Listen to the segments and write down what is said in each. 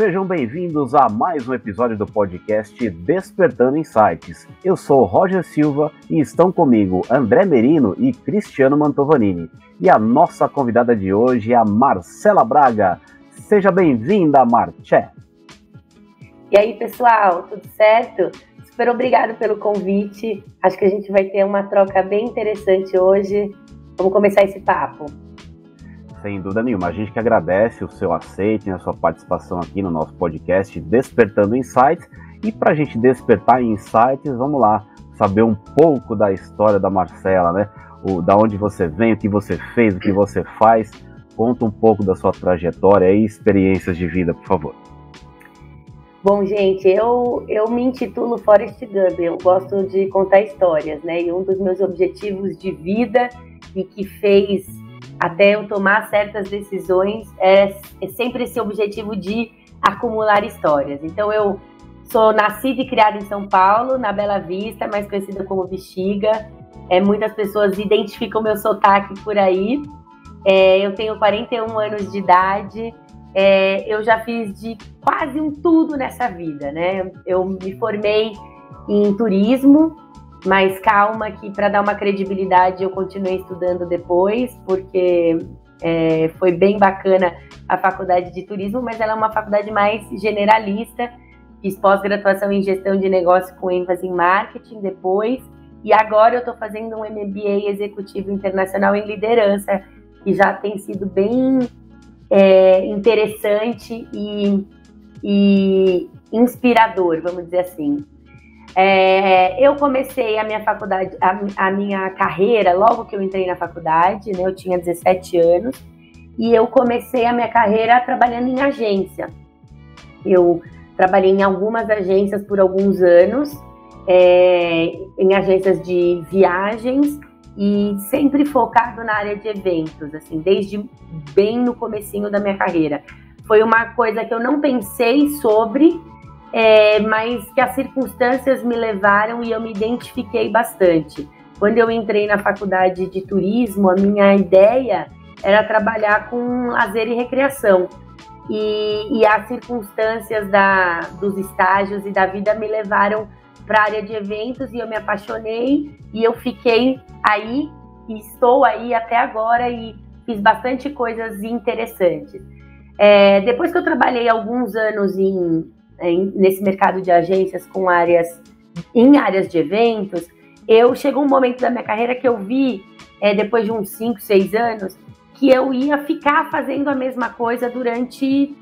sejam bem-vindos a mais um episódio do podcast Despertando Insights. Eu sou Roger Silva e estão comigo André Merino e Cristiano Mantovanini. E a nossa convidada de hoje é a Marcela Braga. Seja bem-vinda, Marché. E aí, pessoal, tudo certo? Super obrigado pelo convite. Acho que a gente vai ter uma troca bem interessante hoje. Vamos começar esse papo. Sem dúvida nenhuma. A gente que agradece o seu aceite e a sua participação aqui no nosso podcast Despertando Insights. E para a gente despertar insights, vamos lá saber um pouco da história da Marcela, né? O, da onde você vem, o que você fez, o que você faz. Conta um pouco da sua trajetória e experiências de vida, por favor. Bom, gente, eu, eu me intitulo Forrest Gump. Eu gosto de contar histórias, né? E um dos meus objetivos de vida e que fez até eu tomar certas decisões, é, é sempre esse objetivo de acumular histórias. Então eu sou nascida e criada em São Paulo, na Bela Vista, mais conhecida como Bexiga. É, muitas pessoas identificam meu sotaque por aí. É, eu tenho 41 anos de idade. É, eu já fiz de quase um tudo nessa vida, né? Eu me formei em turismo, mas calma que para dar uma credibilidade eu continuei estudando depois, porque é, foi bem bacana a faculdade de turismo, mas ela é uma faculdade mais generalista. Fiz pós-graduação em gestão de negócio com ênfase em marketing depois. E agora eu estou fazendo um MBA executivo internacional em liderança, que já tem sido bem é, interessante e, e inspirador, vamos dizer assim. É, eu comecei a minha faculdade, a, a, minha carreira logo que eu entrei na faculdade, né? Eu tinha 17 anos e eu comecei a minha carreira trabalhando em agência. Eu trabalhei em algumas agências por alguns anos, é, em agências de viagens e sempre focado na área de eventos, assim, desde bem no comecinho da minha carreira. Foi uma coisa que eu não pensei sobre, é, mas que as circunstâncias me levaram e eu me identifiquei bastante. Quando eu entrei na faculdade de turismo, a minha ideia era trabalhar com lazer e recreação. E, e as circunstâncias da, dos estágios e da vida me levaram para a área de eventos e eu me apaixonei e eu fiquei aí e estou aí até agora e fiz bastante coisas interessantes. É, depois que eu trabalhei alguns anos em nesse mercado de agências com áreas em áreas de eventos, eu chegou um momento da minha carreira que eu vi, é, depois de uns 5, 6 anos, que eu ia ficar fazendo a mesma coisa durante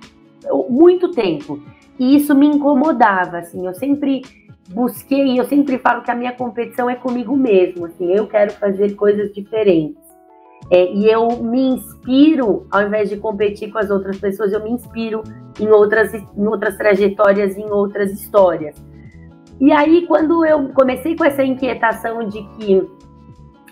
muito tempo. E isso me incomodava, assim, eu sempre busquei, eu sempre falo que a minha competição é comigo mesmo, assim, eu quero fazer coisas diferentes. É, e eu me inspiro, ao invés de competir com as outras pessoas, eu me inspiro em outras, em outras trajetórias, em outras histórias. E aí, quando eu comecei com essa inquietação de que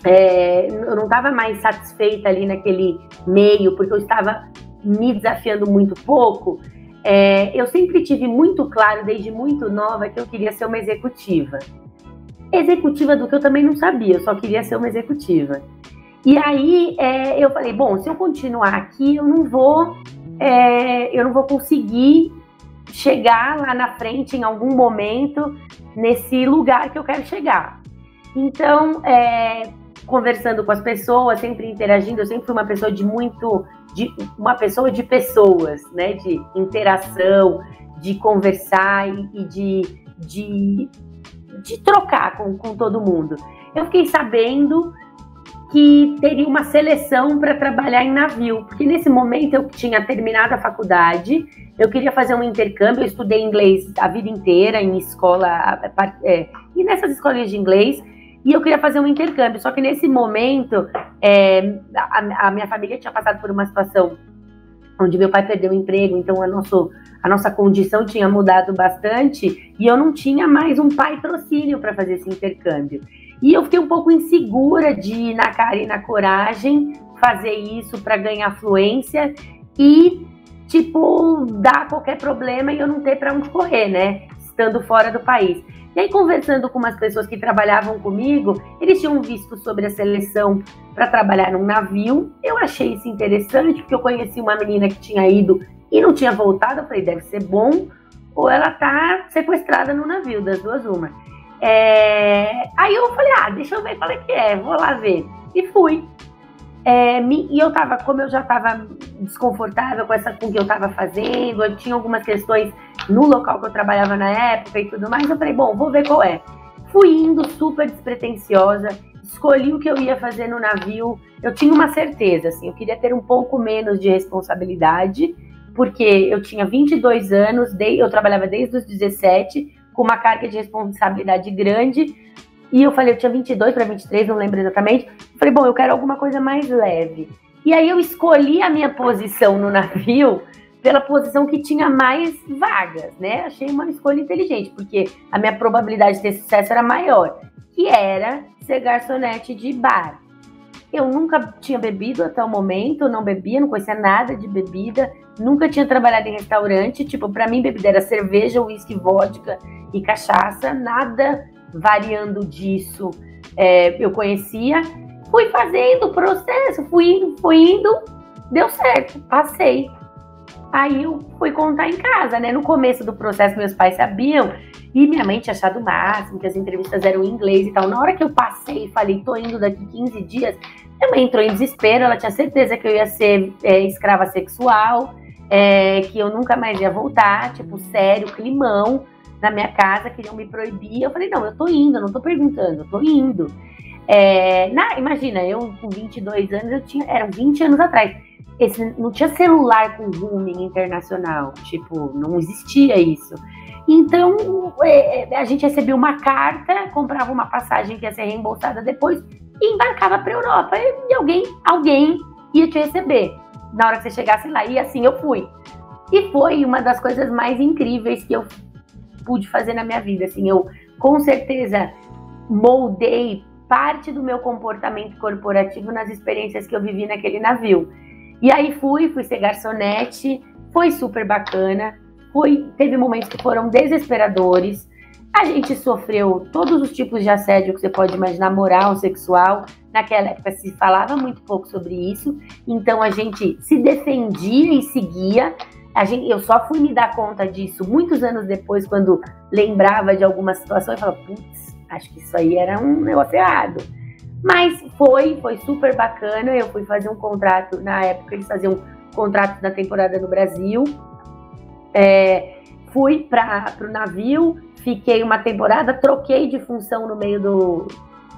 é, eu não estava mais satisfeita ali naquele meio, porque eu estava me desafiando muito pouco, é, eu sempre tive muito claro, desde muito nova, que eu queria ser uma executiva. Executiva do que eu também não sabia, eu só queria ser uma executiva. E aí é, eu falei, bom, se eu continuar aqui, eu não vou, é, eu não vou conseguir chegar lá na frente em algum momento nesse lugar que eu quero chegar. Então, é, conversando com as pessoas, sempre interagindo, eu sempre fui uma pessoa de muito, de uma pessoa de pessoas, né, de interação, de conversar e, e de, de, de trocar com, com todo mundo. Eu fiquei sabendo que teria uma seleção para trabalhar em navio, porque nesse momento eu tinha terminado a faculdade, eu queria fazer um intercâmbio, eu estudei inglês a vida inteira em escola, é, e nessas escolas de inglês, e eu queria fazer um intercâmbio, só que nesse momento é, a, a, minha família tinha passado por uma situação onde meu pai perdeu o emprego, então a, nosso, a nossa condição tinha mudado bastante, e eu não tinha mais um pai patrocínio para fazer esse intercâmbio. E eu fiquei um pouco insegura de ir na cara e na coragem fazer isso para ganhar fluência e, tipo, dar qualquer problema e eu não ter para onde correr, né? Estando fora do país. E aí, conversando com umas pessoas que trabalhavam comigo, eles tinham visto sobre a seleção para trabalhar num navio. Eu achei isso interessante, porque eu conheci uma menina que tinha ido e não tinha voltado. Eu falei, deve ser bom, ou ela tá sequestrada no navio, das duas uma. É... Aí eu falei, ah, deixa eu ver qual é que é, vou lá ver. E fui. É, me, e eu tava, como eu já tava desconfortável com essa com o que eu tava fazendo, eu tinha algumas questões no local que eu trabalhava na época e tudo mais, eu falei, bom, vou ver qual é. Fui indo super despretensiosa, escolhi o que eu ia fazer no navio. Eu tinha uma certeza, assim, eu queria ter um pouco menos de responsabilidade, porque eu tinha 22 anos, eu trabalhava desde os 17, com uma carga de responsabilidade grande, e eu falei, eu tinha 22 para 23, não lembro exatamente. Eu falei, bom, eu quero alguma coisa mais leve. E aí eu escolhi a minha posição no navio pela posição que tinha mais vagas, né? Achei uma escolha inteligente, porque a minha probabilidade de ter sucesso era maior, que era ser garçonete de bar. Eu nunca tinha bebido até o momento, não bebia, não conhecia nada de bebida, nunca tinha trabalhado em restaurante, tipo, para mim bebida era cerveja, uísque, vodka e cachaça, nada variando disso é, eu conhecia. Fui fazendo o processo, fui indo, fui indo, deu certo, passei. Aí eu fui contar em casa, né? No começo do processo, meus pais sabiam e minha mãe tinha achado o máximo, que as entrevistas eram em inglês e tal. Na hora que eu passei e falei, tô indo daqui 15 dias, minha mãe entrou em desespero, ela tinha certeza que eu ia ser é, escrava sexual, é, que eu nunca mais ia voltar, tipo, sério, climão na minha casa, queriam me proibir. Eu falei, não, eu tô indo, não tô perguntando, eu tô indo. É, na, imagina, eu com 22 anos, eu tinha, eram 20 anos atrás. Esse, não tinha celular com roaming internacional, tipo, não existia isso. Então, é, é a gente recebia uma carta, comprava uma passagem que ia ser reembolsada depois e embarcava para Europa. E alguém, alguém ia te receber na hora que você chegasse lá. E assim eu fui. E foi uma das coisas mais incríveis que eu pude fazer na minha vida. Assim, eu com certeza moldei parte do meu comportamento corporativo nas experiências que eu vivi naquele navio. E aí fui, fui ser garçonete, foi super bacana. Foi, teve momentos que foram desesperadores. A gente sofreu todos os tipos de assédio que você pode imaginar, moral, sexual. Naquela época se falava muito pouco sobre isso, então a gente se defendia e seguia, gente, eu só fui me dar conta disso muitos anos depois, quando lembrava de alguma situação e falava, putz, acho que isso aí era um negócio errado. Mas foi, foi super bacana. Eu fui fazer um contrato, na época eles faziam um contrato na temporada no Brasil. É, fui para o navio, fiquei uma temporada, troquei de função no meio do,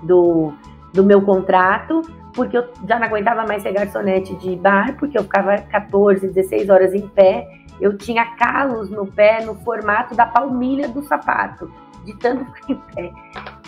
do, do meu contrato porque eu já não aguentava mais ser garçonete de bar, porque eu ficava 14, 16 horas em pé. Eu tinha calos no pé no formato da palmilha do sapato, de tanto ficar em pé.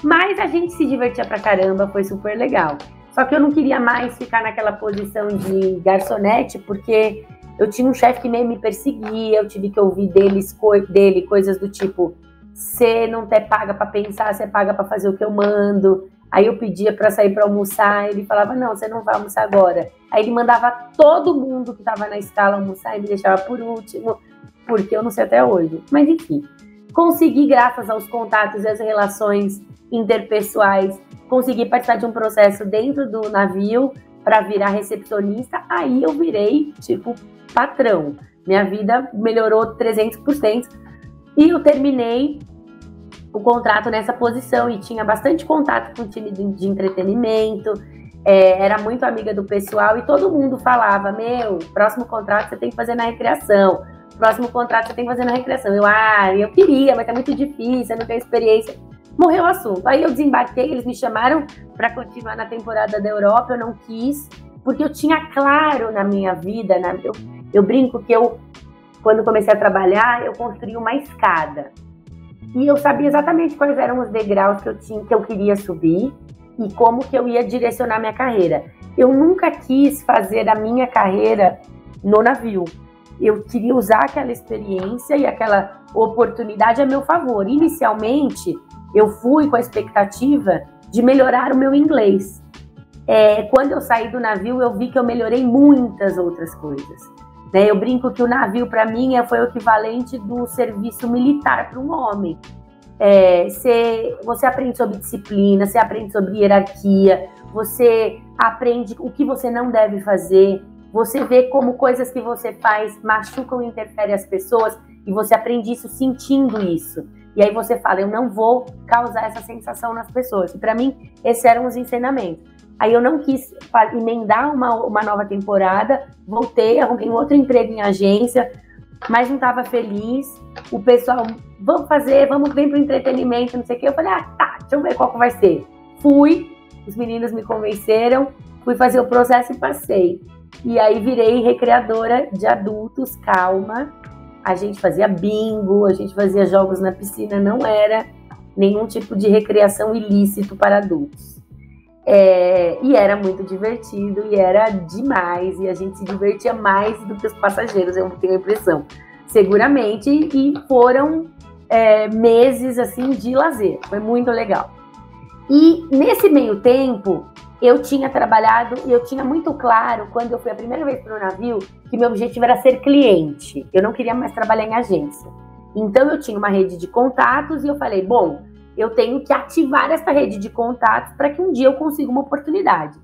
Mas a gente se divertia pra caramba, foi super legal. Só que eu não queria mais ficar naquela posição de garçonete, porque eu tinha um chefe que meio me perseguia, eu tive que ouvir deles, dele coisas do tipo: você não ter paga para pensar, você paga para fazer o que eu mando. Aí eu pedia para sair para almoçar, ele falava: "Não, você não vai almoçar agora". Aí ele mandava todo mundo que estava na escala almoçar e me deixava por último, porque eu não sei até hoje. Mas enfim, consegui graças aos contatos e às relações interpessoais, consegui participar de um processo dentro do navio para virar recepcionista. Aí eu virei tipo patrão. Minha vida melhorou 300% e eu terminei o contrato nessa posição e tinha bastante contato com o time de, de entretenimento, é, era muito amiga do pessoal e todo mundo falava: Meu, próximo contrato você tem que fazer na recreação, próximo contrato você tem que fazer na recreação. Eu, ah, eu queria, mas é muito difícil, eu não tenho experiência. Morreu o assunto. Aí eu desembarquei, eles me chamaram para continuar na temporada da Europa, eu não quis, porque eu tinha claro na minha vida, na, eu, eu brinco que eu, quando comecei a trabalhar, eu construí uma escada e eu sabia exatamente quais eram os degraus que eu tinha, que eu queria subir e como que eu ia direcionar minha carreira. Eu nunca quis fazer a minha carreira no navio. Eu queria usar aquela experiência e aquela oportunidade a meu favor. Inicialmente, eu fui com a expectativa de melhorar o meu inglês. É, quando eu saí do navio, eu vi que eu melhorei muitas outras coisas. Né? Eu brinco que o navio, para mim, é, foi o equivalente do serviço militar para um homem. É, você, você aprende sobre disciplina, você aprende sobre hierarquia, você aprende o que você não deve fazer. Você vê como coisas que você faz machucam e interferem as pessoas e você aprende isso sentindo isso. E aí você fala, eu não vou causar essa sensação nas pessoas. E para mim, esses eram os ensinamentos. Aí eu não quis emendar uma, uma nova temporada, voltei, arrumei um outro emprego em agência, mas não estava feliz. O pessoal, vamos fazer, vamos vir para o entretenimento, não sei o quê. Eu falei, ah, tá, deixa eu ver qual que vai ser. Fui, os meninos me convenceram, fui fazer o processo e passei. E aí virei recreadora de adultos, calma. A gente fazia bingo, a gente fazia jogos na piscina, não era nenhum tipo de recreação ilícito para adultos. É, e era muito divertido e era demais, e a gente se divertia mais do que os passageiros, eu tenho a impressão, seguramente, e foram é, meses assim de lazer, foi muito legal. E nesse meio tempo, eu tinha trabalhado e eu tinha muito claro, quando eu fui a primeira vez para o navio, que meu objetivo era ser cliente. Eu não queria mais trabalhar em agência. Então eu tinha uma rede de contatos e eu falei, bom, eu tenho que ativar essa rede de contatos para que um dia eu consiga uma oportunidade.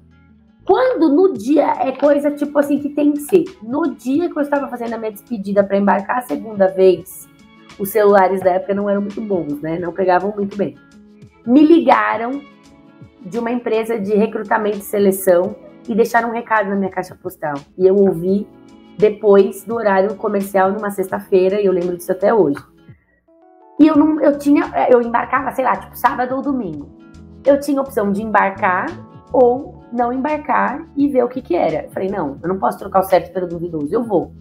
Quando no dia é coisa tipo assim que tem que ser. No dia que eu estava fazendo a minha despedida para embarcar a segunda vez, os celulares da época não eram muito bons, né? Não pegavam muito bem. Me ligaram de uma empresa de recrutamento e seleção e deixaram um recado na minha caixa postal. E eu ouvi depois do horário comercial numa sexta-feira, e eu lembro disso até hoje. E eu não, eu tinha, eu embarcava, sei lá, tipo sábado ou domingo. Eu tinha a opção de embarcar ou não embarcar e ver o que que era. Falei, não, eu não posso trocar o certo pelo duvidoso, eu vou.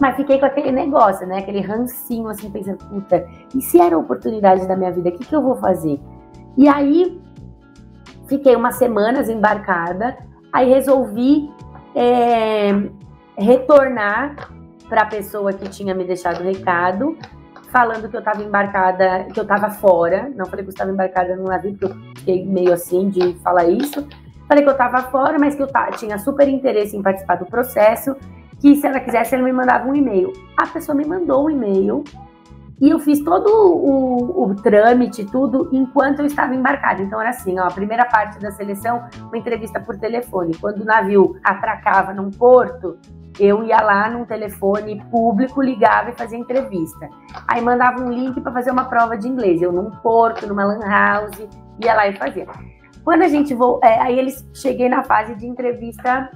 Mas fiquei com aquele negócio, né? Aquele rancinho, assim, pensando, puta, e se era a oportunidade da minha vida, o que que eu vou fazer? E aí, Fiquei umas semanas embarcada, aí resolvi é, retornar para a pessoa que tinha me deixado o recado, falando que eu estava embarcada, que eu estava fora. Não falei que eu estava embarcada no navio, porque eu fiquei meio assim de falar isso. Falei que eu estava fora, mas que eu tinha super interesse em participar do processo, que se ela quisesse, ela me mandava um e-mail. A pessoa me mandou um e-mail e eu fiz todo o, o, trâmite, tudo, enquanto eu estava embarcada. Então era assim, ó, a primeira parte da seleção, uma entrevista por telefone. Quando o navio atracava num porto, eu ia lá num telefone público, ligava e fazia entrevista. Aí mandava um link para fazer uma prova de inglês. Eu num porto, numa lan house, ia lá e fazia. Quando a gente vou, é, aí eles cheguei na fase de entrevista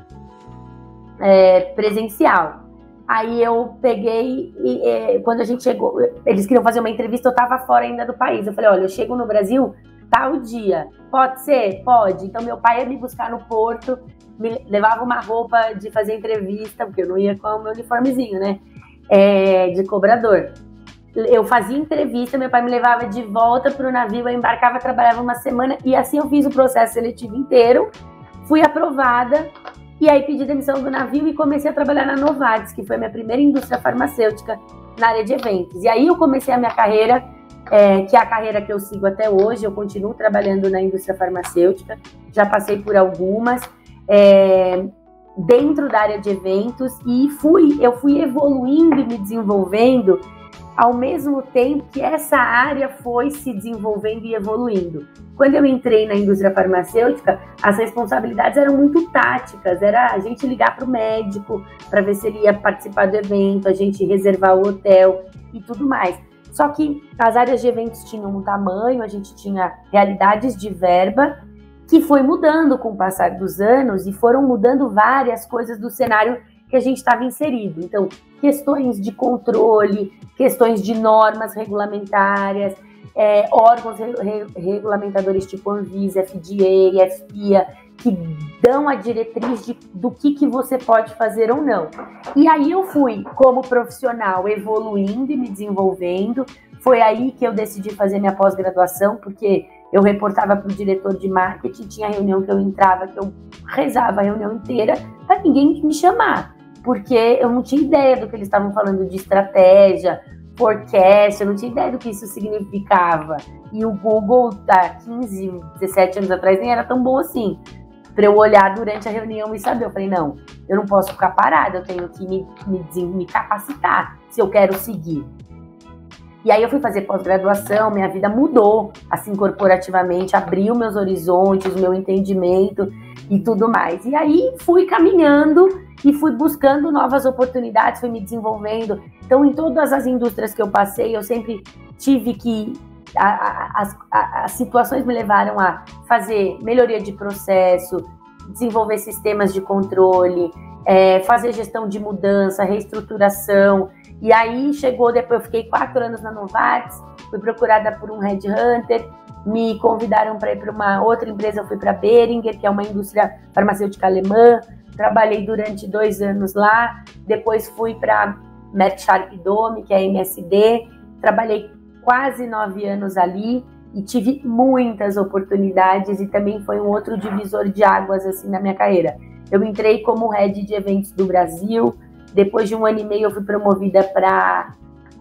é, presencial. Aí eu peguei e, e, quando a gente chegou, eles queriam fazer uma entrevista, eu tava fora ainda do país. Eu falei, olha, eu chego no Brasil tal dia. Pode ser? Pode. Então meu pai ia me buscar no porto, me levava uma roupa de fazer entrevista, porque eu não ia com o meu uniformezinho, né? É, de cobrador. Eu fazia entrevista, meu pai me levava de volta para o navio, eu embarcava, trabalhava uma semana e assim eu fiz o processo seletivo inteiro. Fui aprovada e aí pedi demissão do navio e comecei a trabalhar na Novartis, que foi a minha primeira indústria farmacêutica na área de eventos. E aí eu comecei a minha carreira, é, que é a carreira que eu sigo até hoje. Eu continuo trabalhando na indústria farmacêutica, já passei por algumas. É, dentro da área de eventos e fui eu fui evoluindo e me desenvolvendo ao mesmo tempo que essa área foi se desenvolvendo e evoluindo. Quando eu entrei na indústria farmacêutica, as responsabilidades eram muito táticas, era a gente ligar para o médico para ver se ele ia participar do evento, a gente reservar o hotel e tudo mais. Só que as áreas de eventos tinham um tamanho, a gente tinha realidades de verba que foi mudando com o passar dos anos e foram mudando várias coisas do cenário que a gente estava inserido. Então, questões de controle, questões de normas regulamentárias, é, órgãos re, re, regulamentadores tipo Anvisa, FDA, FIA, que dão a diretriz de, do que, que você pode fazer ou não. E aí eu fui, como profissional, evoluindo e me desenvolvendo. Foi aí que eu decidi fazer minha pós-graduação, porque eu reportava para o diretor de marketing, tinha reunião que eu entrava, que eu rezava a reunião inteira para ninguém me chamar porque eu não tinha ideia do que eles estavam falando de estratégia, forecast, eu não tinha ideia do que isso significava. E o Google, há 15, 17 anos atrás, nem era tão bom assim. Para eu olhar durante a reunião e saber. Eu falei, não, eu não posso ficar parada, eu tenho que me, me, me capacitar se eu quero seguir. E aí eu fui fazer pós-graduação, minha vida mudou, assim, corporativamente, abriu meus horizontes, meu entendimento e tudo mais. E aí fui caminhando e fui buscando novas oportunidades, fui me desenvolvendo. Então, em todas as indústrias que eu passei, eu sempre tive que. A, a, a, as situações me levaram a fazer melhoria de processo, desenvolver sistemas de controle, é, fazer gestão de mudança, reestruturação. E aí chegou, depois eu fiquei quatro anos na Novartis, fui procurada por um headhunter, me convidaram para ir para uma outra empresa, eu fui para Beringer, que é uma indústria farmacêutica alemã, trabalhei durante dois anos lá, depois fui para Merck Sharp Dome, que é MSD, trabalhei quase nove anos ali e tive muitas oportunidades e também foi um outro divisor de águas assim na minha carreira. Eu entrei como head de eventos do Brasil, depois de um ano e meio eu fui promovida para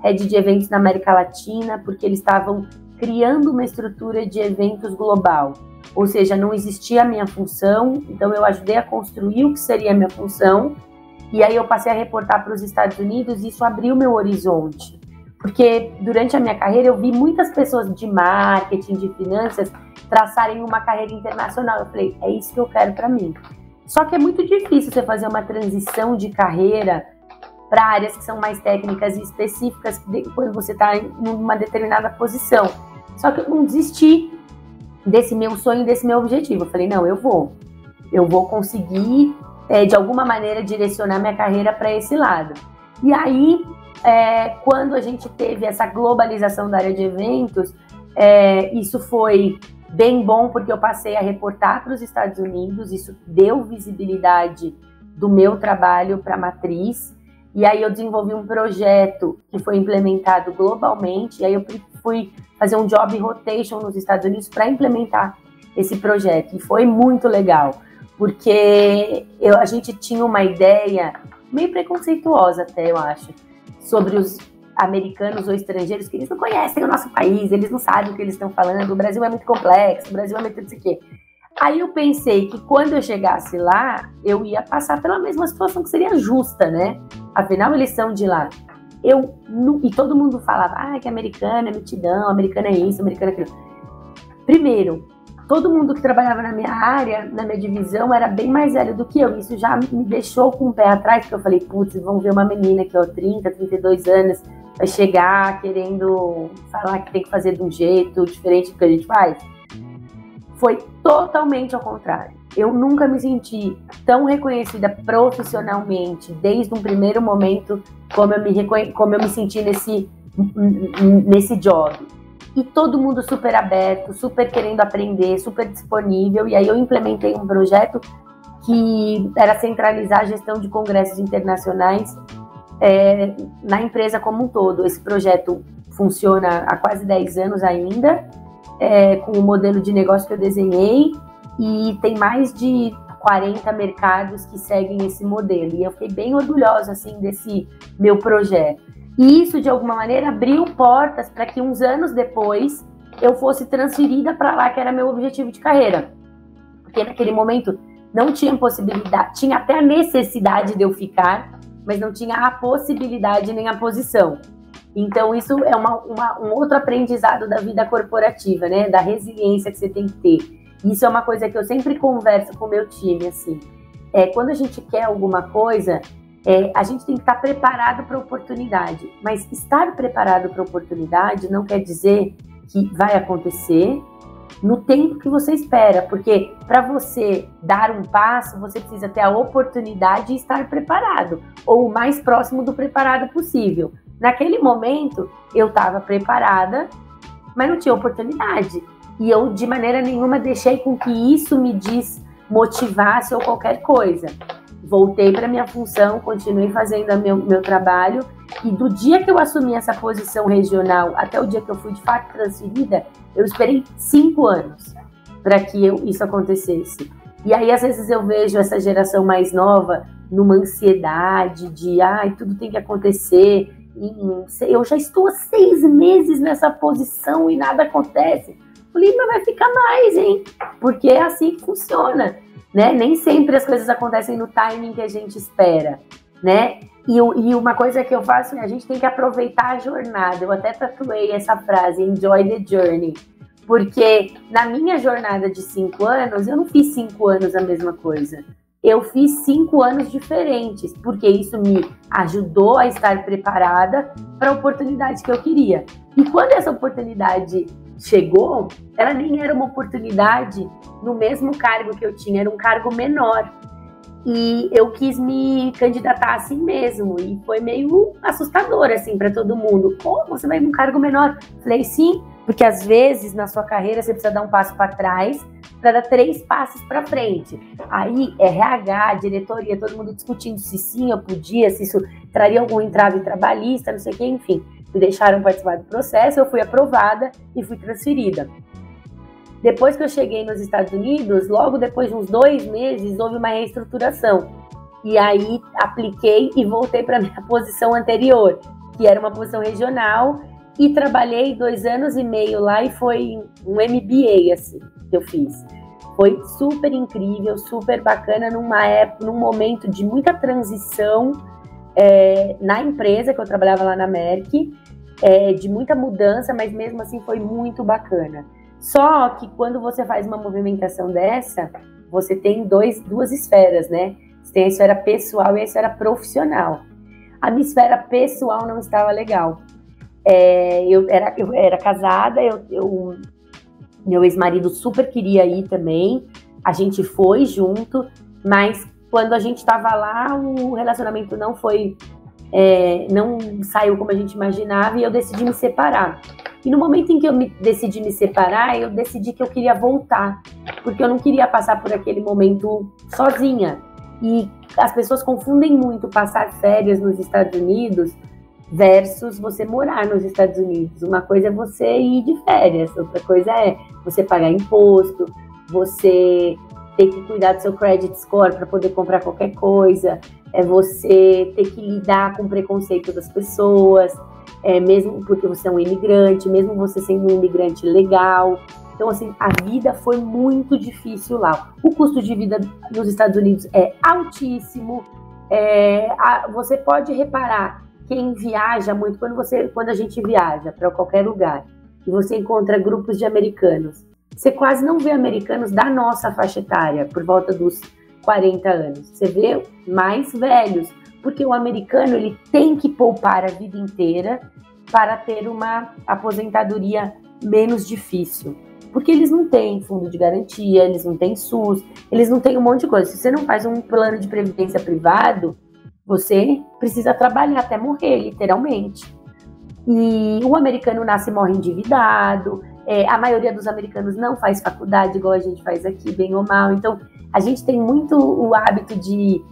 head de eventos na América Latina, porque eles estavam criando uma estrutura de eventos global. Ou seja, não existia a minha função, então eu ajudei a construir o que seria a minha função, e aí eu passei a reportar para os Estados Unidos e isso abriu meu horizonte. Porque durante a minha carreira eu vi muitas pessoas de marketing, de finanças, traçarem uma carreira internacional. Eu falei, é isso que eu quero para mim. Só que é muito difícil você fazer uma transição de carreira para áreas que são mais técnicas e específicas quando você está em uma determinada posição. Só que eu não desisti desse meu sonho, desse meu objetivo. Eu falei, não, eu vou. Eu vou conseguir, é, de alguma maneira, direcionar minha carreira para esse lado. E aí, é, quando a gente teve essa globalização da área de eventos, é, isso foi bem bom porque eu passei a reportar para os Estados Unidos, isso deu visibilidade do meu trabalho para a matriz. E aí eu desenvolvi um projeto que foi implementado globalmente, e aí eu fui fazer um job rotation nos Estados Unidos para implementar esse projeto. E foi muito legal, porque eu, a gente tinha uma ideia meio preconceituosa até, eu acho, sobre os americanos ou estrangeiros que eles não conhecem o nosso país, eles não sabem o que eles estão falando, o Brasil é muito complexo, o Brasil é muito não sei o quê. Aí eu pensei que quando eu chegasse lá, eu ia passar pela mesma situação que seria justa, né? Afinal, eles são de lá. Eu, e todo mundo falava, ah, que americana é mitidão, americana é isso, americana é aquilo. Primeiro, todo mundo que trabalhava na minha área, na minha divisão, era bem mais velho do que eu. Isso já me deixou com o pé atrás, porque eu falei, putz, vão ver uma menina que, ó, 30, 32 anos, vai chegar querendo falar que tem que fazer de um jeito diferente do que a gente faz foi totalmente ao contrário. Eu nunca me senti tão reconhecida profissionalmente desde um primeiro momento como eu me, como eu me senti nesse, nesse job. E todo mundo super aberto, super querendo aprender, super disponível. E aí eu implementei um projeto que era centralizar a gestão de congressos internacionais é, na empresa como um todo. Esse projeto funciona há quase 10 anos ainda é, com o modelo de negócio que eu desenhei e tem mais de 40 mercados que seguem esse modelo. E eu fiquei bem orgulhosa assim desse meu projeto. E isso de alguma maneira abriu portas para que uns anos depois eu fosse transferida para lá, que era meu objetivo de carreira. Porque naquele momento não tinha possibilidade, tinha até a necessidade de eu ficar, mas não tinha a possibilidade nem a posição. Então, isso é uma, uma, um outro aprendizado da vida corporativa, né? Da resiliência que você tem que ter. Isso é uma coisa que eu sempre converso com o meu time, assim. É, quando a gente quer alguma coisa, é, a gente tem que estar preparado para a oportunidade. Mas estar preparado para a oportunidade não quer dizer que vai acontecer no tempo que você espera, porque para você dar um passo, você precisa ter a oportunidade de estar preparado, ou o mais próximo do preparado possível. Naquele momento, eu estava preparada, mas não tinha oportunidade. E eu, de maneira nenhuma, deixei com que isso me desmotivasse ou qualquer coisa. Voltei para minha função, continuei fazendo meu, meu trabalho. E do dia que eu assumi essa posição regional até o dia que eu fui de fato transferida, eu esperei cinco anos para que eu, isso acontecesse. E aí, às vezes, eu vejo essa geração mais nova numa ansiedade de, ai, tudo tem que acontecer, eu já estou há seis meses nessa posição e nada acontece. Falei, mas vai ficar mais, hein? Porque é assim que funciona, né? Nem sempre as coisas acontecem no timing que a gente espera, né? E, e, uma coisa que eu faço é a gente tem que aproveitar a jornada. Eu até tatuei essa frase, enjoy the journey. Porque na minha jornada de cinco anos, eu não fiz cinco anos a mesma coisa. Eu fiz cinco anos diferentes, porque isso me ajudou a estar preparada para a oportunidade que eu queria. E quando essa oportunidade chegou, ela nem era uma oportunidade no mesmo cargo que eu tinha, era um cargo menor. E eu quis me candidatar assim mesmo. E foi meio assustador, assim, para todo mundo. Como você vai num cargo menor? Falei, sim, porque às vezes na sua carreira você precisa dar um passo para trás para dar três passos para frente. Aí RH, diretoria, todo mundo discutindo se sim eu podia, se isso traria algum entrave trabalhista, não sei o que, enfim. Me deixaram participar do processo, eu fui aprovada e fui transferida. Depois que eu cheguei nos Estados Unidos, logo depois de uns dois meses, houve uma reestruturação. E aí apliquei e voltei para minha posição anterior, que era uma posição regional, e trabalhei dois anos e meio lá e foi um MBA assim que eu fiz. Foi super incrível, super bacana numa época, num momento de muita transição é, na empresa que eu trabalhava lá na Merck, é, de muita mudança, mas mesmo assim foi muito bacana. Só que quando você faz uma movimentação dessa, você tem dois, duas esferas, né? Você tem a esfera pessoal e a esfera profissional. A minha esfera pessoal não estava legal. É, eu, era, eu era casada, eu, eu meu ex-marido super queria ir também, a gente foi junto, mas quando a gente estava lá, o relacionamento não foi, é, não saiu como a gente imaginava e eu decidi me separar. E no momento em que eu me, decidi me separar, eu decidi que eu queria voltar, porque eu não queria passar por aquele momento sozinha. E as pessoas confundem muito passar férias nos Estados Unidos versus você morar nos Estados Unidos. Uma coisa é você ir de férias, outra coisa é você pagar imposto, você ter que cuidar do seu credit score para poder comprar qualquer coisa, é você ter que lidar com o preconceito das pessoas, é, mesmo porque você é um imigrante, mesmo você sendo um imigrante legal. Então, assim, a vida foi muito difícil lá. O custo de vida nos Estados Unidos é altíssimo. É, a, você pode reparar, quem viaja muito, quando, você, quando a gente viaja para qualquer lugar e você encontra grupos de americanos, você quase não vê americanos da nossa faixa etária, por volta dos 40 anos. Você vê mais velhos, porque o americano ele tem que poupar a vida inteira para ter uma aposentadoria menos difícil. Porque eles não têm fundo de garantia, eles não têm SUS, eles não têm um monte de coisa. Se você não faz um plano de previdência privado, você precisa trabalhar até morrer, literalmente. E o americano nasce e morre endividado, é, a maioria dos americanos não faz faculdade igual a gente faz aqui, bem ou mal. Então, a gente tem muito o hábito de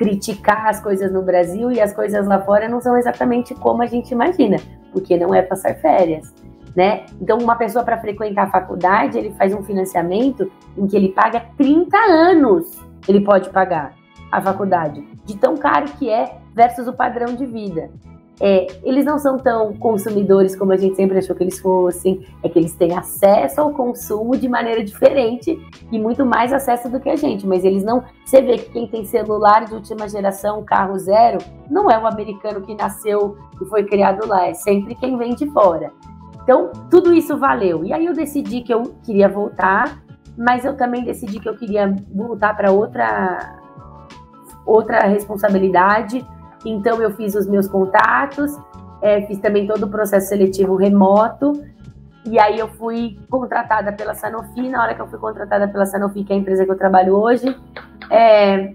criticar as coisas no Brasil e as coisas lá fora não são exatamente como a gente imagina, porque não é passar férias. Né? Então, uma pessoa para frequentar a faculdade, ele faz um financiamento em que ele paga 30 anos, ele pode pagar a faculdade, de tão caro que é versus o padrão de vida é, eles não são tão consumidores como a gente sempre achou que eles fossem, é que eles têm acesso ao consumo de maneira diferente e muito mais acesso do que a gente, mas eles não. Você vê que quem tem celular de última geração, carro zero, não é o americano que nasceu e foi criado lá, é sempre quem vem de fora. Então, tudo isso valeu. E aí eu decidi que eu queria voltar, mas eu também decidi que eu queria voltar para outra outra responsabilidade então eu fiz os meus contatos, é, fiz também todo o processo seletivo remoto. E aí eu fui contratada pela Sanofi. Na hora que eu fui contratada pela Sanofi, que é a empresa que eu trabalho hoje, é,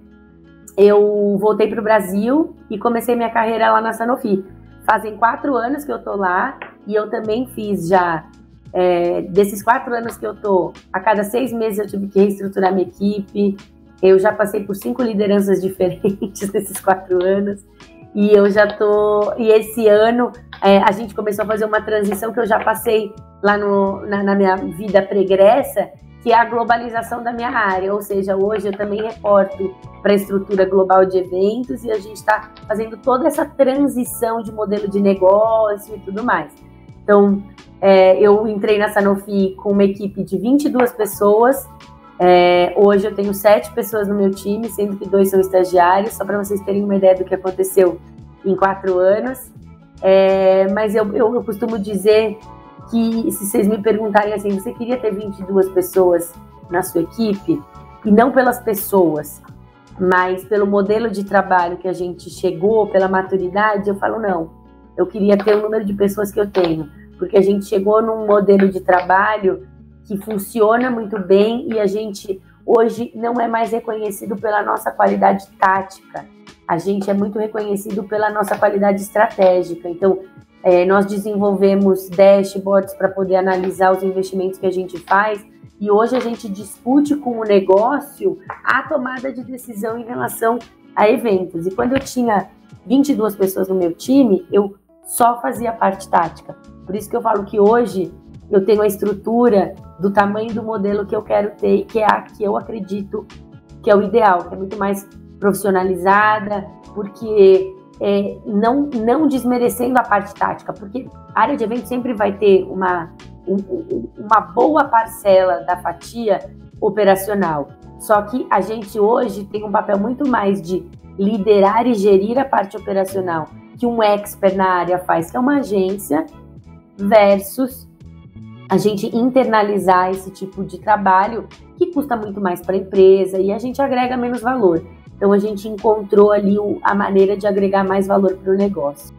eu voltei para o Brasil e comecei minha carreira lá na Sanofi. Fazem quatro anos que eu tô lá e eu também fiz já é, desses quatro anos que eu tô. A cada seis meses eu tive que reestruturar minha equipe, eu já passei por cinco lideranças diferentes nesses quatro anos. E eu já tô. E esse ano é, a gente começou a fazer uma transição que eu já passei lá no, na, na minha vida pregressa, que é a globalização da minha área. Ou seja, hoje eu também reporto para a estrutura global de eventos e a gente está fazendo toda essa transição de modelo de negócio e tudo mais. Então, é, eu entrei na Sanofi com uma equipe de 22 pessoas é, hoje eu tenho sete pessoas no meu time, sendo que dois são estagiários, só para vocês terem uma ideia do que aconteceu em quatro anos. É, mas eu, eu, eu, costumo dizer que, se vocês me perguntarem assim, você queria ter 22 pessoas na sua equipe? E não pelas pessoas, mas pelo modelo de trabalho que a gente chegou, pela maturidade, eu falo não. Eu queria ter o número de pessoas que eu tenho, porque a gente chegou num modelo de trabalho que funciona muito bem e a gente hoje não é mais reconhecido pela nossa qualidade tática. A gente é muito reconhecido pela nossa qualidade estratégica. Então, é, nós desenvolvemos dashboards para poder analisar os investimentos que a gente faz e hoje a gente discute com o negócio a tomada de decisão em relação a eventos. E quando eu tinha 22 pessoas no meu time, eu só fazia a parte tática. Por isso que eu falo que hoje eu tenho a estrutura do tamanho do modelo que eu quero ter, que é a que eu acredito que é o ideal, que é muito mais profissionalizada, porque é, não, não desmerecendo a parte tática, porque a área de evento sempre vai ter uma um, uma boa parcela da fatia operacional. Só que a gente hoje tem um papel muito mais de liderar e gerir a parte operacional que um expert na área faz, que é uma agência, versus a gente internalizar esse tipo de trabalho que custa muito mais para a empresa e a gente agrega menos valor. Então a gente encontrou ali a maneira de agregar mais valor para o negócio.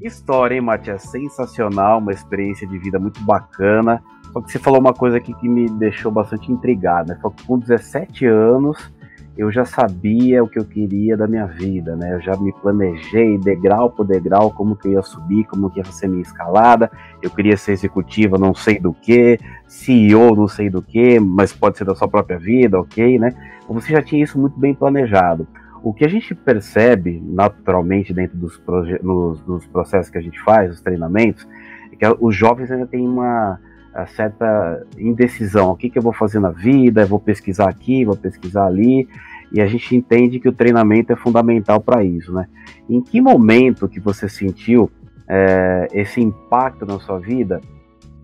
História, hein, Matias? Sensacional, uma experiência de vida muito bacana. Só que você falou uma coisa aqui que me deixou bastante intrigado, né? com 17 anos eu já sabia o que eu queria da minha vida, né? Eu já me planejei degrau por degrau como que eu ia subir, como que ia ser minha escalada. Eu queria ser executiva, não sei do que, CEO, não sei do que, mas pode ser da sua própria vida, ok, né? Você já tinha isso muito bem planejado. O que a gente percebe naturalmente dentro dos, nos, dos processos que a gente faz, os treinamentos, é que os jovens ainda têm uma certa indecisão. O que, que eu vou fazer na vida? Eu vou pesquisar aqui, vou pesquisar ali. E a gente entende que o treinamento é fundamental para isso, né? Em que momento que você sentiu é, esse impacto na sua vida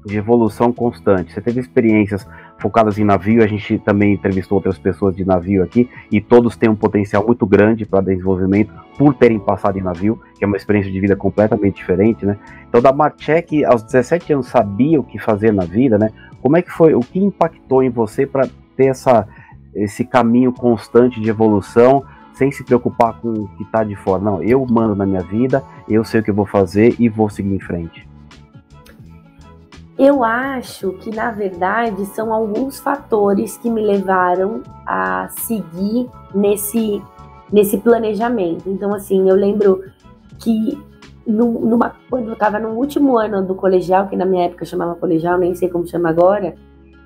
de evolução constante? Você teve experiências focadas em navio, a gente também entrevistou outras pessoas de navio aqui, e todos têm um potencial muito grande para desenvolvimento por terem passado em navio, que é uma experiência de vida completamente diferente, né? Então, da Marchek, aos 17 anos, sabia o que fazer na vida, né? Como é que foi, o que impactou em você para ter essa, esse caminho constante de evolução, sem se preocupar com o que está de fora? Não, eu mando na minha vida, eu sei o que eu vou fazer e vou seguir em frente. Eu acho que, na verdade, são alguns fatores que me levaram a seguir nesse, nesse planejamento. Então, assim, eu lembro que numa, quando eu estava no último ano do colegial, que na minha época chamava colegial, nem sei como chama agora,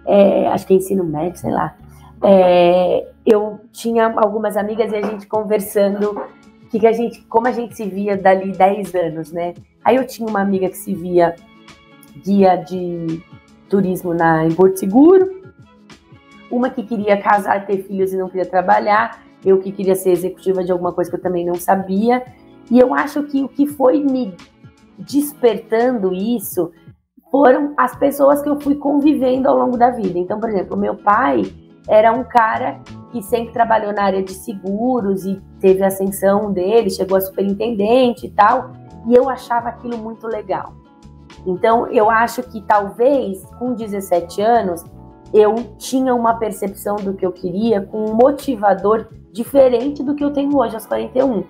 é, acho que é ensino médio, sei lá. É, eu tinha algumas amigas e a gente conversando que, que a gente, como a gente se via dali 10 anos, né? Aí eu tinha uma amiga que se via guia de turismo na, em Porto Seguro, uma que queria casar, ter filhos e não queria trabalhar, eu que queria ser executiva de alguma coisa que eu também não sabia. E eu acho que o que foi me despertando isso foram as pessoas que eu fui convivendo ao longo da vida. Então, por exemplo, meu pai era um cara que sempre trabalhou na área de seguros e teve ascensão dele, chegou a superintendente e tal, e eu achava aquilo muito legal. Então, eu acho que talvez com 17 anos eu tinha uma percepção do que eu queria com um motivador diferente do que eu tenho hoje aos 41,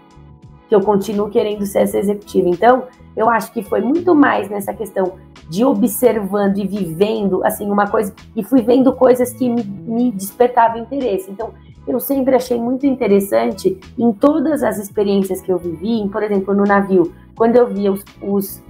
que eu continuo querendo ser essa executiva. Então, eu acho que foi muito mais nessa questão de observando e vivendo assim uma coisa e fui vendo coisas que me, me despertavam interesse. Então, eu sempre achei muito interessante em todas as experiências que eu vivi, por exemplo, no navio, quando eu via os, os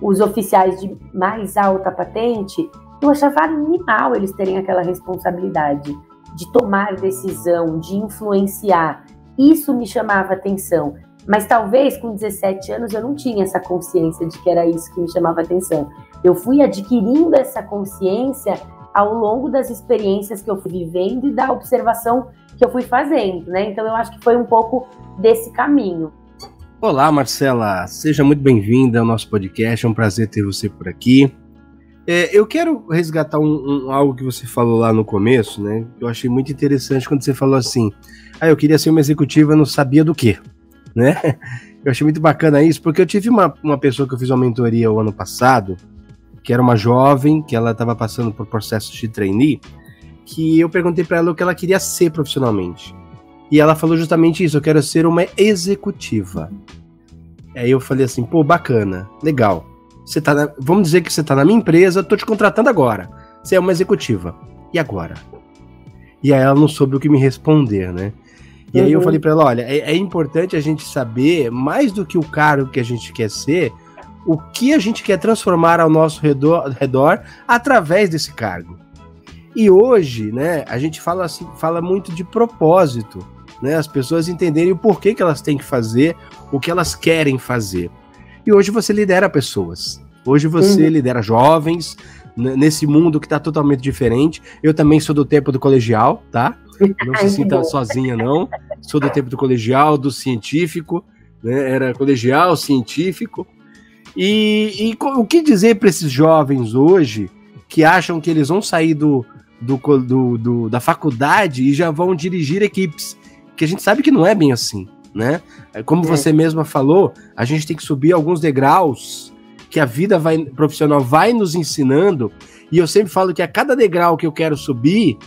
os oficiais de mais alta patente, eu achava animal eles terem aquela responsabilidade de tomar decisão, de influenciar. Isso me chamava atenção. Mas talvez com 17 anos eu não tinha essa consciência de que era isso que me chamava atenção. Eu fui adquirindo essa consciência ao longo das experiências que eu fui vivendo e da observação que eu fui fazendo, né? Então eu acho que foi um pouco desse caminho. Olá, Marcela, seja muito bem-vinda ao nosso podcast. É um prazer ter você por aqui. É, eu quero resgatar um, um, algo que você falou lá no começo, né? Eu achei muito interessante quando você falou assim: ah, eu queria ser uma executiva, não sabia do que, né? Eu achei muito bacana isso, porque eu tive uma, uma pessoa que eu fiz uma mentoria o ano passado, que era uma jovem, que ela estava passando por processos de trainee, que eu perguntei para ela o que ela queria ser profissionalmente. E ela falou justamente isso: eu quero ser uma executiva. Aí eu falei assim, pô, bacana, legal. Você tá na, vamos dizer que você tá na minha empresa, tô te contratando agora. Você é uma executiva. E agora? E aí ela não soube o que me responder, né? E uhum. aí eu uhum. falei para ela, olha, é, é, importante a gente saber, mais do que o cargo que a gente quer ser, o que a gente quer transformar ao nosso redor, redor através desse cargo. E hoje, né, a gente fala assim, fala muito de propósito, né? As pessoas entenderem o porquê que elas têm que fazer, o que elas querem fazer. E hoje você lidera pessoas. Hoje você uhum. lidera jovens nesse mundo que está totalmente diferente. Eu também sou do tempo do colegial, tá? Não se sinta sozinha, não. Sou do tempo do colegial, do científico, né? Era colegial, científico. E, e o que dizer para esses jovens hoje que acham que eles vão sair do, do, do, do, da faculdade e já vão dirigir equipes? Que a gente sabe que não é bem assim, né? Como é. você mesma falou, a gente tem que subir alguns degraus que a vida vai, profissional vai nos ensinando. E eu sempre falo que a cada degrau que eu quero subir,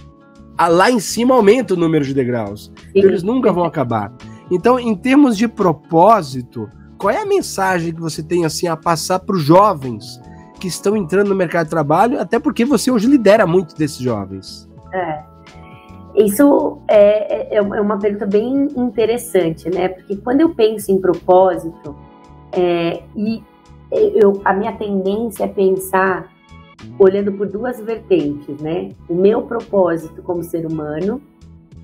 lá em cima aumenta o número de degraus. Então, eles nunca vão acabar. Então, em termos de propósito, qual é a mensagem que você tem assim a passar para os jovens que estão entrando no mercado de trabalho? Até porque você hoje lidera muito desses jovens. É. Isso é, é, é uma pergunta bem interessante, né? Porque quando eu penso em propósito, é, e eu, a minha tendência é pensar olhando por duas vertentes, né? O meu propósito como ser humano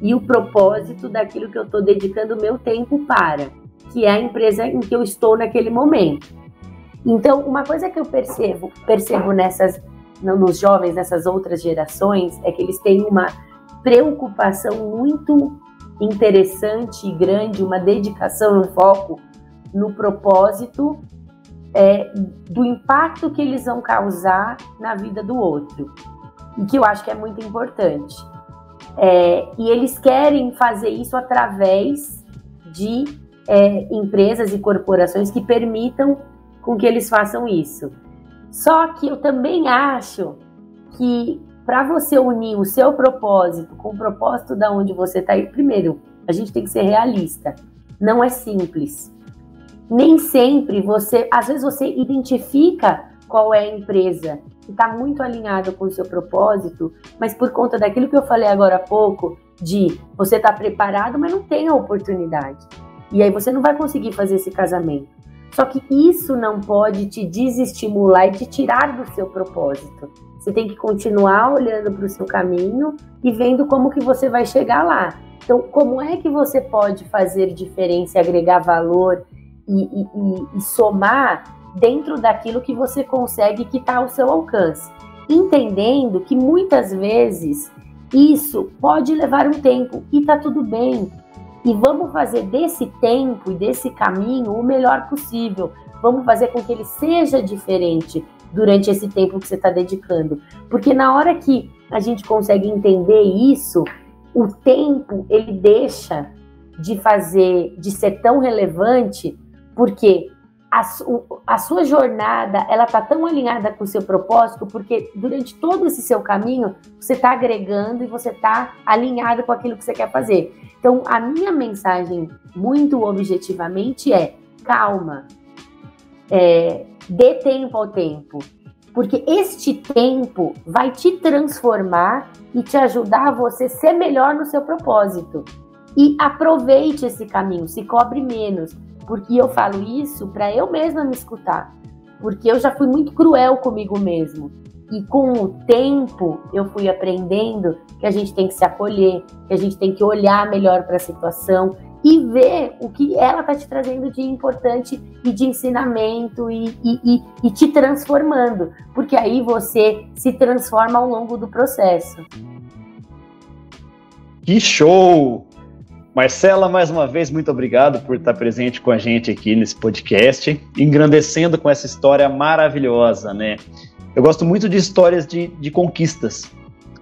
e o propósito daquilo que eu estou dedicando o meu tempo para, que é a empresa em que eu estou naquele momento. Então, uma coisa que eu percebo, percebo nessas, nos jovens, nessas outras gerações, é que eles têm uma preocupação muito interessante e grande, uma dedicação, um foco no propósito é, do impacto que eles vão causar na vida do outro, e que eu acho que é muito importante. É, e eles querem fazer isso através de é, empresas e corporações que permitam com que eles façam isso. Só que eu também acho que para você unir o seu propósito com o propósito da onde você está, primeiro, a gente tem que ser realista. Não é simples nem sempre você, às vezes você identifica qual é a empresa que está muito alinhada com o seu propósito, mas por conta daquilo que eu falei agora há pouco, de você estar tá preparado, mas não tem a oportunidade. E aí você não vai conseguir fazer esse casamento. Só que isso não pode te desestimular e te tirar do seu propósito. Você tem que continuar olhando para o seu caminho e vendo como que você vai chegar lá. Então, como é que você pode fazer diferença, agregar valor e, e, e somar dentro daquilo que você consegue que está ao seu alcance. Entendendo que muitas vezes isso pode levar um tempo e tá tudo bem. E vamos fazer desse tempo e desse caminho o melhor possível. Vamos fazer com que ele seja diferente durante esse tempo que você está dedicando. Porque na hora que a gente consegue entender isso, o tempo ele deixa de fazer, de ser tão relevante porque a, a, sua jornada ela está tão alinhada com o seu propósito, porque durante todo esse seu caminho você está agregando e você está alinhado com aquilo que você quer fazer. Então, a minha mensagem, muito objetivamente, é calma, é, dê tempo ao tempo, porque este tempo vai te transformar e te ajudar a você ser melhor no seu propósito. E aproveite esse caminho, se cobre menos porque eu falo isso para eu mesma me escutar. Porque eu já fui muito cruel comigo mesmo. E com o tempo eu fui aprendendo que a gente tem que se acolher, que a gente tem que olhar melhor para a situação e ver o que ela está te trazendo de importante e de ensinamento e, e, e, e, te transformando, porque aí você se transforma ao longo do processo. Que show! Marcela, mais uma vez, muito obrigado por estar presente com a gente aqui nesse podcast, engrandecendo com essa história maravilhosa, né? Eu gosto muito de histórias de, de conquistas.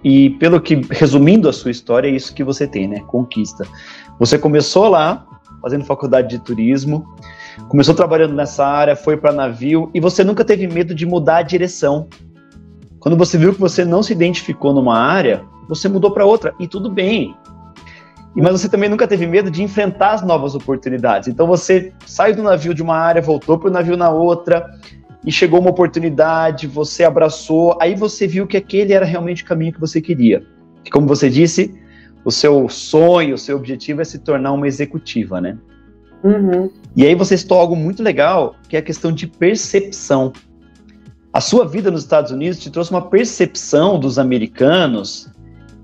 E pelo que, resumindo a sua história, é isso que você tem, né? Conquista. Você começou lá, fazendo faculdade de turismo, começou trabalhando nessa área, foi para navio e você nunca teve medo de mudar a direção. Quando você viu que você não se identificou numa área, você mudou para outra e tudo bem. E, mas você também nunca teve medo de enfrentar as novas oportunidades. Então você saiu do navio de uma área, voltou para o navio na outra, e chegou uma oportunidade, você abraçou, aí você viu que aquele era realmente o caminho que você queria. E como você disse, o seu sonho, o seu objetivo é se tornar uma executiva, né? Uhum. E aí você citou algo muito legal, que é a questão de percepção. A sua vida nos Estados Unidos te trouxe uma percepção dos americanos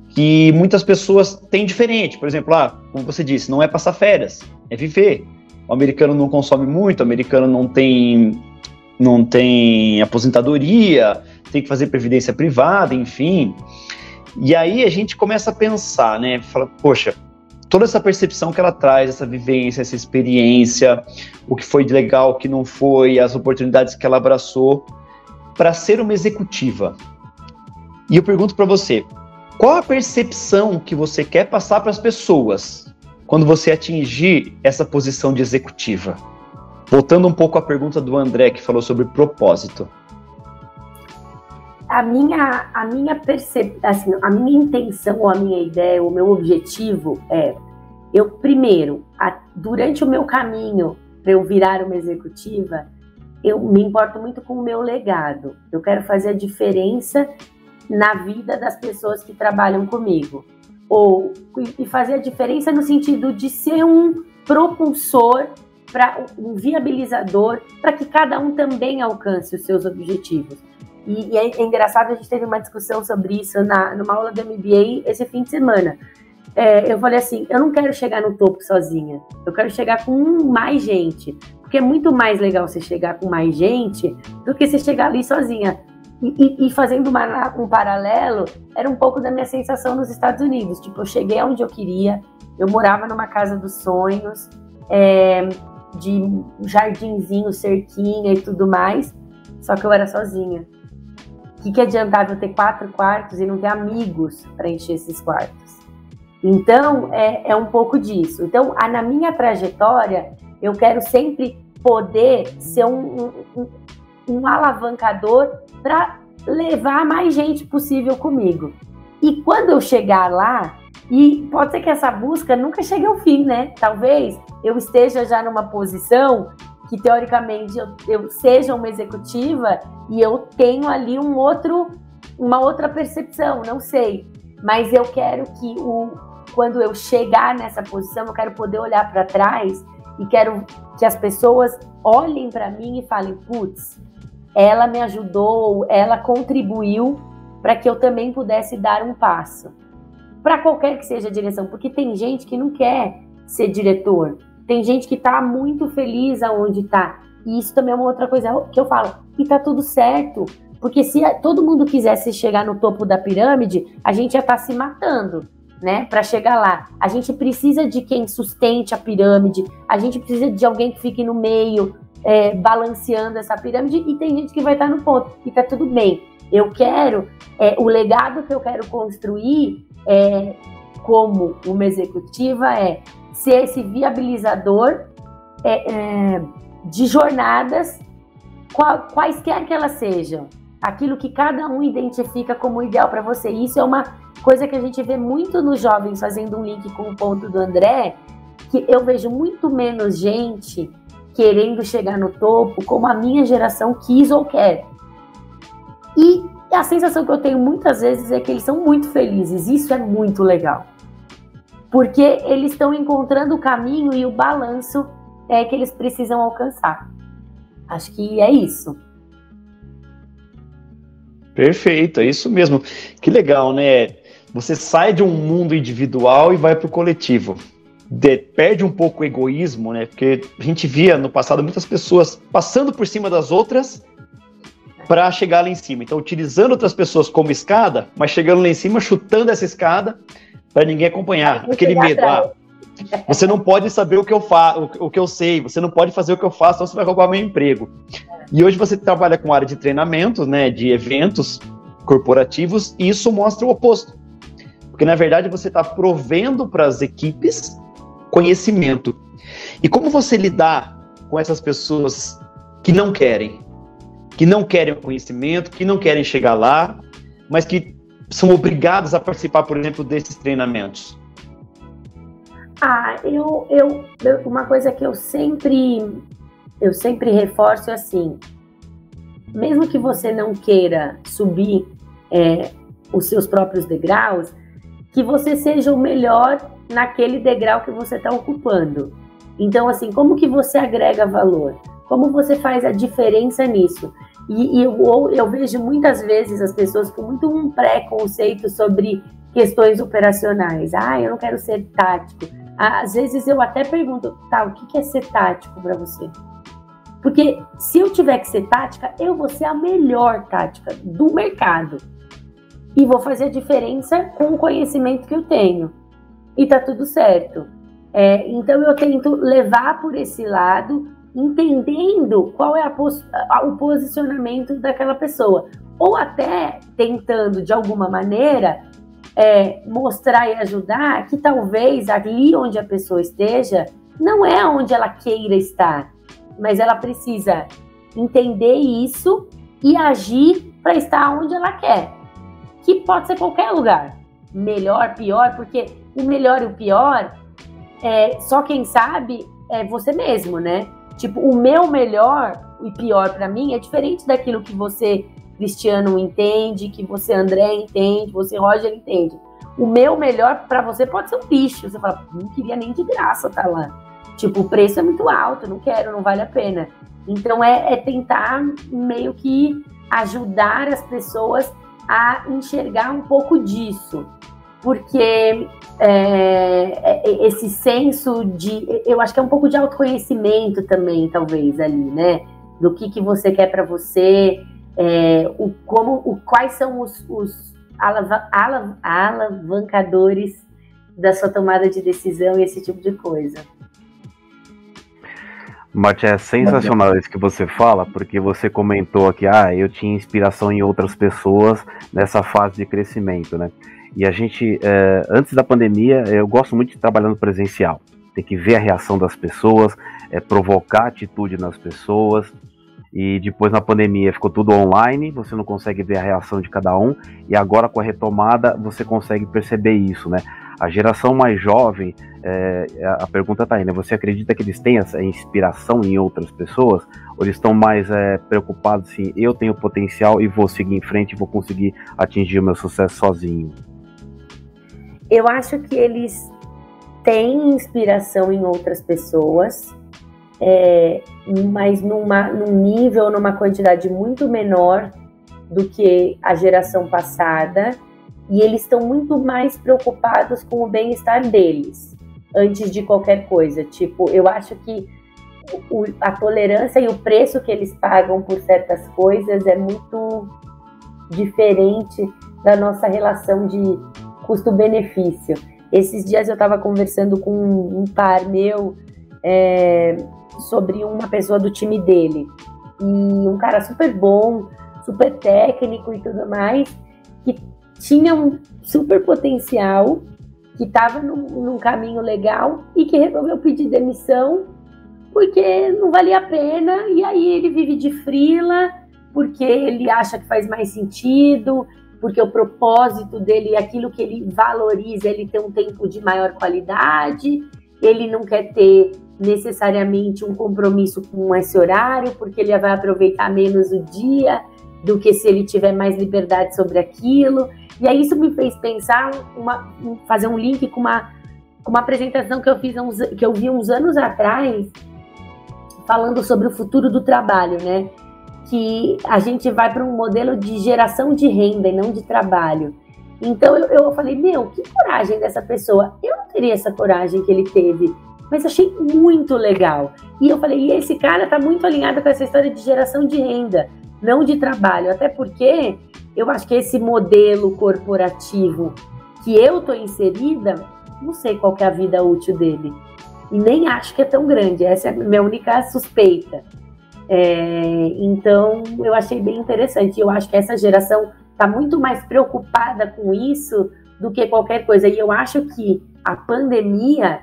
que muitas pessoas têm diferente. Por exemplo, ah, como você disse, não é passar férias, é viver. O americano não consome muito, o americano não tem, não tem aposentadoria, tem que fazer previdência privada, enfim. E aí a gente começa a pensar, né? Fala, poxa, toda essa percepção que ela traz, essa vivência, essa experiência, o que foi legal, o que não foi, as oportunidades que ela abraçou, para ser uma executiva. E eu pergunto para você, qual a percepção que você quer passar para as pessoas quando você atingir essa posição de executiva? Voltando um pouco à pergunta do André, que falou sobre propósito. A minha, a minha percep... assim, a minha intenção, a minha ideia, o meu objetivo é, eu primeiro, a, durante o meu caminho para eu virar uma executiva, eu me importo muito com o meu legado. Eu quero fazer a diferença na vida das pessoas que trabalham comigo. Ou e fazer a diferença no sentido de ser um propulsor para um viabilizador para que cada um também alcance os seus objetivos. E, e é, é, engraçado, a gente teve uma discussão sobre isso na, numa aula do MBA esse fim de semana. É, eu falei assim: eu não quero chegar no topo sozinha, eu quero chegar com mais gente. Porque é muito mais legal você chegar com mais gente do que você chegar ali sozinha. E, e, fazendo uma, um paralelo, era um pouco da minha sensação nos Estados Unidos. Tipo, eu cheguei onde eu queria, eu morava numa casa dos sonhos, é, de jardinzinho, cerquinha e tudo mais, só que eu era sozinha. O que, que adiantava eu ter quatro quartos e não ter amigos para encher esses quartos? Então, é, é um pouco disso. Então, a, na minha trajetória, eu quero sempre poder ser um, um, um alavancador para levar mais gente possível comigo. E quando eu chegar lá, e pode ser que essa busca nunca chegue ao fim, né? Talvez eu esteja já numa posição que teoricamente eu, eu seja uma executiva e eu tenho ali um outro, uma outra percepção, não sei. Mas eu quero que o, quando eu chegar nessa posição, eu quero poder olhar para trás e quero que as pessoas olhem para mim e falem: putz, ela me ajudou, ela contribuiu para que eu também pudesse dar um passo. Para qualquer que seja a direção, porque tem gente que não quer ser diretor, tem gente que está muito feliz aonde está. E isso também é uma outra coisa que eu falo, e tá tudo certo, porque se todo mundo quisesse chegar no topo da pirâmide, a gente ia estar tá se matando, né, para chegar lá. A gente precisa de quem sustente a pirâmide, a gente precisa de alguém que fique no meio, é, balanceando essa pirâmide e tem gente que vai estar no ponto e tá tudo bem. Eu quero, é, o legado que eu quero construir é, como uma executiva é ser esse viabilizador é, é, de jornadas, qual, quaisquer que elas sejam, aquilo que cada um identifica como ideal para você. Isso é uma coisa que a gente vê muito nos jovens, fazendo um link com o ponto do André, que eu vejo muito menos gente querendo chegar no topo como a minha geração quis ou quer. E a sensação que eu tenho muitas vezes é que eles são muito felizes. Isso é muito legal. Porque eles estão encontrando o caminho e o balanço é, que eles precisam alcançar. Acho que é isso. Perfeito, é isso mesmo. Que legal, né? Você sai de um mundo individual e vai para o coletivo de, perde um pouco o egoísmo, né? Porque a gente via no passado muitas pessoas passando por cima das outras para chegar lá em cima. Então, utilizando outras pessoas como escada, mas chegando lá em cima, chutando essa escada para ninguém acompanhar. Aquele medo. Ah, você não pode saber o que eu faço, o que eu sei, você não pode fazer o que eu faço, senão você vai roubar meu emprego. E hoje você trabalha com área de treinamento, né, de eventos corporativos, e isso mostra o oposto. Porque na verdade você está provendo para as equipes conhecimento. E como você lidar com essas pessoas que não querem, que não querem o conhecimento, que não querem chegar lá, mas que são obrigados a participar, por exemplo, desses treinamentos? Ah, eu, eu, uma coisa que eu sempre, eu sempre reforço é assim, mesmo que você não queira subir é, os seus próprios degraus, que você seja o melhor naquele degrau que você está ocupando. Então, assim, como que você agrega valor? Como você faz a diferença nisso? E, e eu, eu, vejo muitas vezes as pessoas com muito um preconceito sobre questões operacionais. Ah, eu não quero ser tático. Às vezes eu até pergunto, tá, o que é ser tático para você? Porque se eu tiver que ser tática, eu vou ser a melhor tática do mercado. E vou fazer a diferença com o conhecimento que eu tenho. E tá tudo certo. É, então eu tento levar por esse lado, entendendo qual é pos o posicionamento daquela pessoa. Ou até tentando, de alguma maneira, é, mostrar e ajudar que talvez ali onde a pessoa esteja não é onde ela queira estar, mas ela precisa entender isso e agir para estar onde ela quer, que pode ser qualquer lugar, melhor, pior, porque o melhor e o pior é só quem sabe é você mesmo, né? Tipo, o meu melhor e pior para mim é diferente daquilo que você Cristiano entende, que você André entende, você Roger entende. O meu melhor para você pode ser um lixo. Você fala, não queria nem de graça tá lá. Tipo, o preço é muito alto, não quero, não vale a pena. Então é, é tentar meio que ajudar as pessoas a enxergar um pouco disso. Porque é, é, esse senso de. Eu acho que é um pouco de autoconhecimento também, talvez, ali, né? Do que, que você quer para você, é, o, como, o, quais são os, os alav alav alavancadores da sua tomada de decisão e esse tipo de coisa. Mate, é sensacional isso que você fala, porque você comentou aqui, ah, eu tinha inspiração em outras pessoas nessa fase de crescimento, né? E a gente, é, antes da pandemia, eu gosto muito de trabalhar no presencial. Tem que ver a reação das pessoas, é, provocar atitude nas pessoas, e depois na pandemia ficou tudo online, você não consegue ver a reação de cada um, e agora com a retomada você consegue perceber isso, né? A geração mais jovem, é, a pergunta tá aí, né? Você acredita que eles têm essa inspiração em outras pessoas? Ou eles estão mais é, preocupados assim, eu tenho potencial e vou seguir em frente e vou conseguir atingir o meu sucesso sozinho? Eu acho que eles têm inspiração em outras pessoas, é, mas numa, num nível, numa quantidade muito menor do que a geração passada, e eles estão muito mais preocupados com o bem-estar deles antes de qualquer coisa. Tipo, eu acho que o, a tolerância e o preço que eles pagam por certas coisas é muito diferente da nossa relação de custo-benefício. Esses dias eu estava conversando com um par meu é, sobre uma pessoa do time dele. E um cara super bom, super técnico e tudo mais, que tinha um super potencial, que estava num, num caminho legal e que resolveu pedir demissão porque não valia a pena. E aí ele vive de frila, porque ele acha que faz mais sentido, porque o propósito dele, aquilo que ele valoriza, ele tem um tempo de maior qualidade, ele não quer ter necessariamente um compromisso com esse horário, porque ele vai aproveitar menos o dia do que se ele tiver mais liberdade sobre aquilo. E aí isso me fez pensar, uma, fazer um link com uma, uma apresentação que eu fiz uns, que eu vi uns anos atrás, falando sobre o futuro do trabalho, né? Que a gente vai para um modelo de geração de renda e não de trabalho. Então eu, eu falei, meu, que coragem dessa pessoa. Eu não teria essa coragem que ele teve mas achei muito legal. E eu falei, e esse cara tá muito alinhado com essa história de geração de renda, não de trabalho, até porque eu acho que esse modelo corporativo que eu tô inserida, não sei qual é a vida útil dele. E nem acho que é tão grande, essa é a minha única suspeita. É, então, eu achei bem interessante. Eu acho que essa geração está muito mais preocupada com isso do que qualquer coisa. E eu acho que a pandemia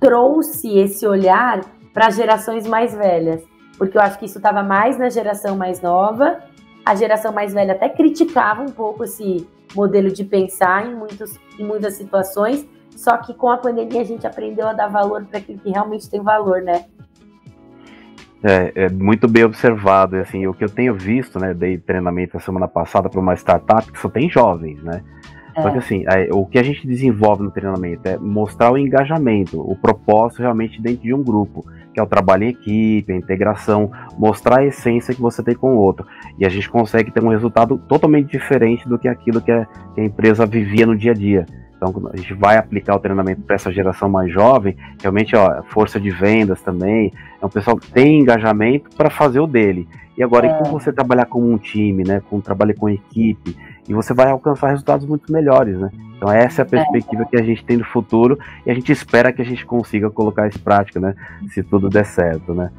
trouxe esse olhar para gerações mais velhas, porque eu acho que isso estava mais na geração mais nova. A geração mais velha até criticava um pouco esse modelo de pensar em, muitos, em muitas situações, só que com a pandemia a gente aprendeu a dar valor para aquilo que realmente tem valor, né? É, é, muito bem observado. Assim, o que eu tenho visto, né, dei treinamento a semana passada para uma startup que só tem jovens, né? É. Só que assim, é, o que a gente desenvolve no treinamento é mostrar o engajamento, o propósito realmente dentro de um grupo, que é o trabalho em equipe, a integração, mostrar a essência que você tem com o outro. E a gente consegue ter um resultado totalmente diferente do que aquilo que a, que a empresa vivia no dia a dia. Então, a gente vai aplicar o treinamento para essa geração mais jovem, realmente, ó, força de vendas também, é um pessoal que tem engajamento para fazer o dele. E agora, é. e como você trabalhar como um time, né, com trabalho com equipe, e você vai alcançar resultados muito melhores, né? Então essa é a perspectiva é. que a gente tem no futuro e a gente espera que a gente consiga colocar isso em prática, né? Se tudo der certo, né?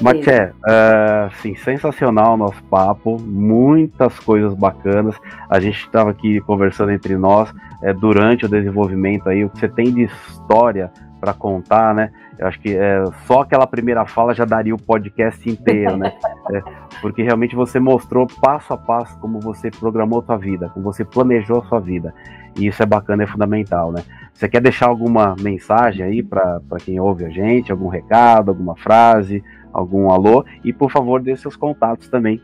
Maté, uh, sim, sensacional o nosso papo, muitas coisas bacanas. A gente estava aqui conversando entre nós é, durante o desenvolvimento aí, o que você tem de história para contar, né? Eu acho que é, só aquela primeira fala já daria o podcast inteiro, né? É, porque realmente você mostrou passo a passo como você programou a sua vida, como você planejou a sua vida. E isso é bacana, é fundamental, né? Você quer deixar alguma mensagem aí para quem ouve a gente, algum recado, alguma frase, algum alô? E por favor, dê seus contatos também.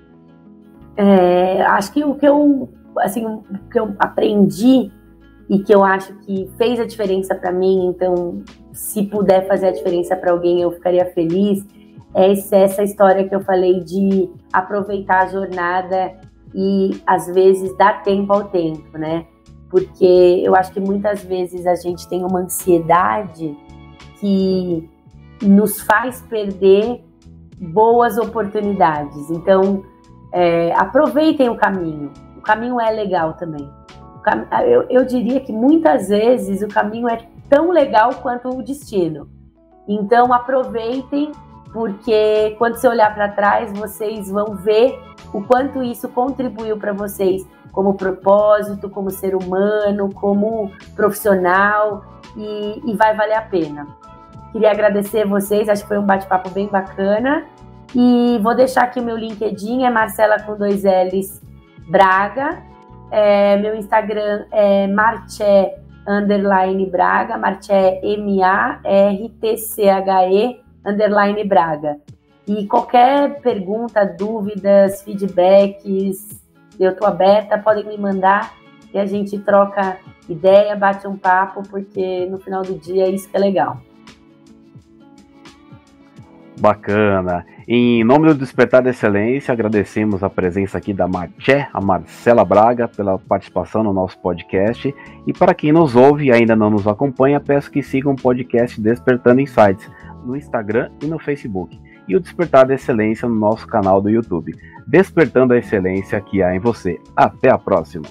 É, acho que o que eu, assim, o que eu aprendi e que eu acho que fez a diferença para mim, então se puder fazer a diferença para alguém, eu ficaria feliz. É essa história que eu falei de aproveitar a jornada e às vezes dar tempo ao tempo, né? Porque eu acho que muitas vezes a gente tem uma ansiedade que nos faz perder boas oportunidades. Então, é, aproveitem o caminho. O caminho é legal também eu, eu diria que muitas vezes o caminho é tão legal quanto o destino. Então aproveitem, porque quando você olhar para trás, vocês vão ver o quanto isso contribuiu para vocês como propósito, como ser humano, como profissional e, e, vai valer a pena. Queria agradecer vocês, acho que foi um bate-papo bem bacana. E vou deixar aqui o meu LinkedIn, é Marcela com dois L's Braga. É, meu Instagram é Marché underline Braga, Marché M-A-R-T-C-H-E underline Braga. E qualquer pergunta, dúvidas, feedbacks, eu estou aberta, podem me mandar e a gente troca ideia, bate um papo, porque no final do dia é isso que é legal. Bacana. Em nome do Despertar da Excelência, agradecemos a presença aqui da Marché, a Marcela Braga, pela participação no nosso podcast. E para quem nos ouve e ainda não nos acompanha, peço que sigam o podcast Despertando Insights no Instagram e no Facebook. E o Despertar da Excelência no nosso canal do YouTube. Despertando a Excelência que há em você. Até a próxima!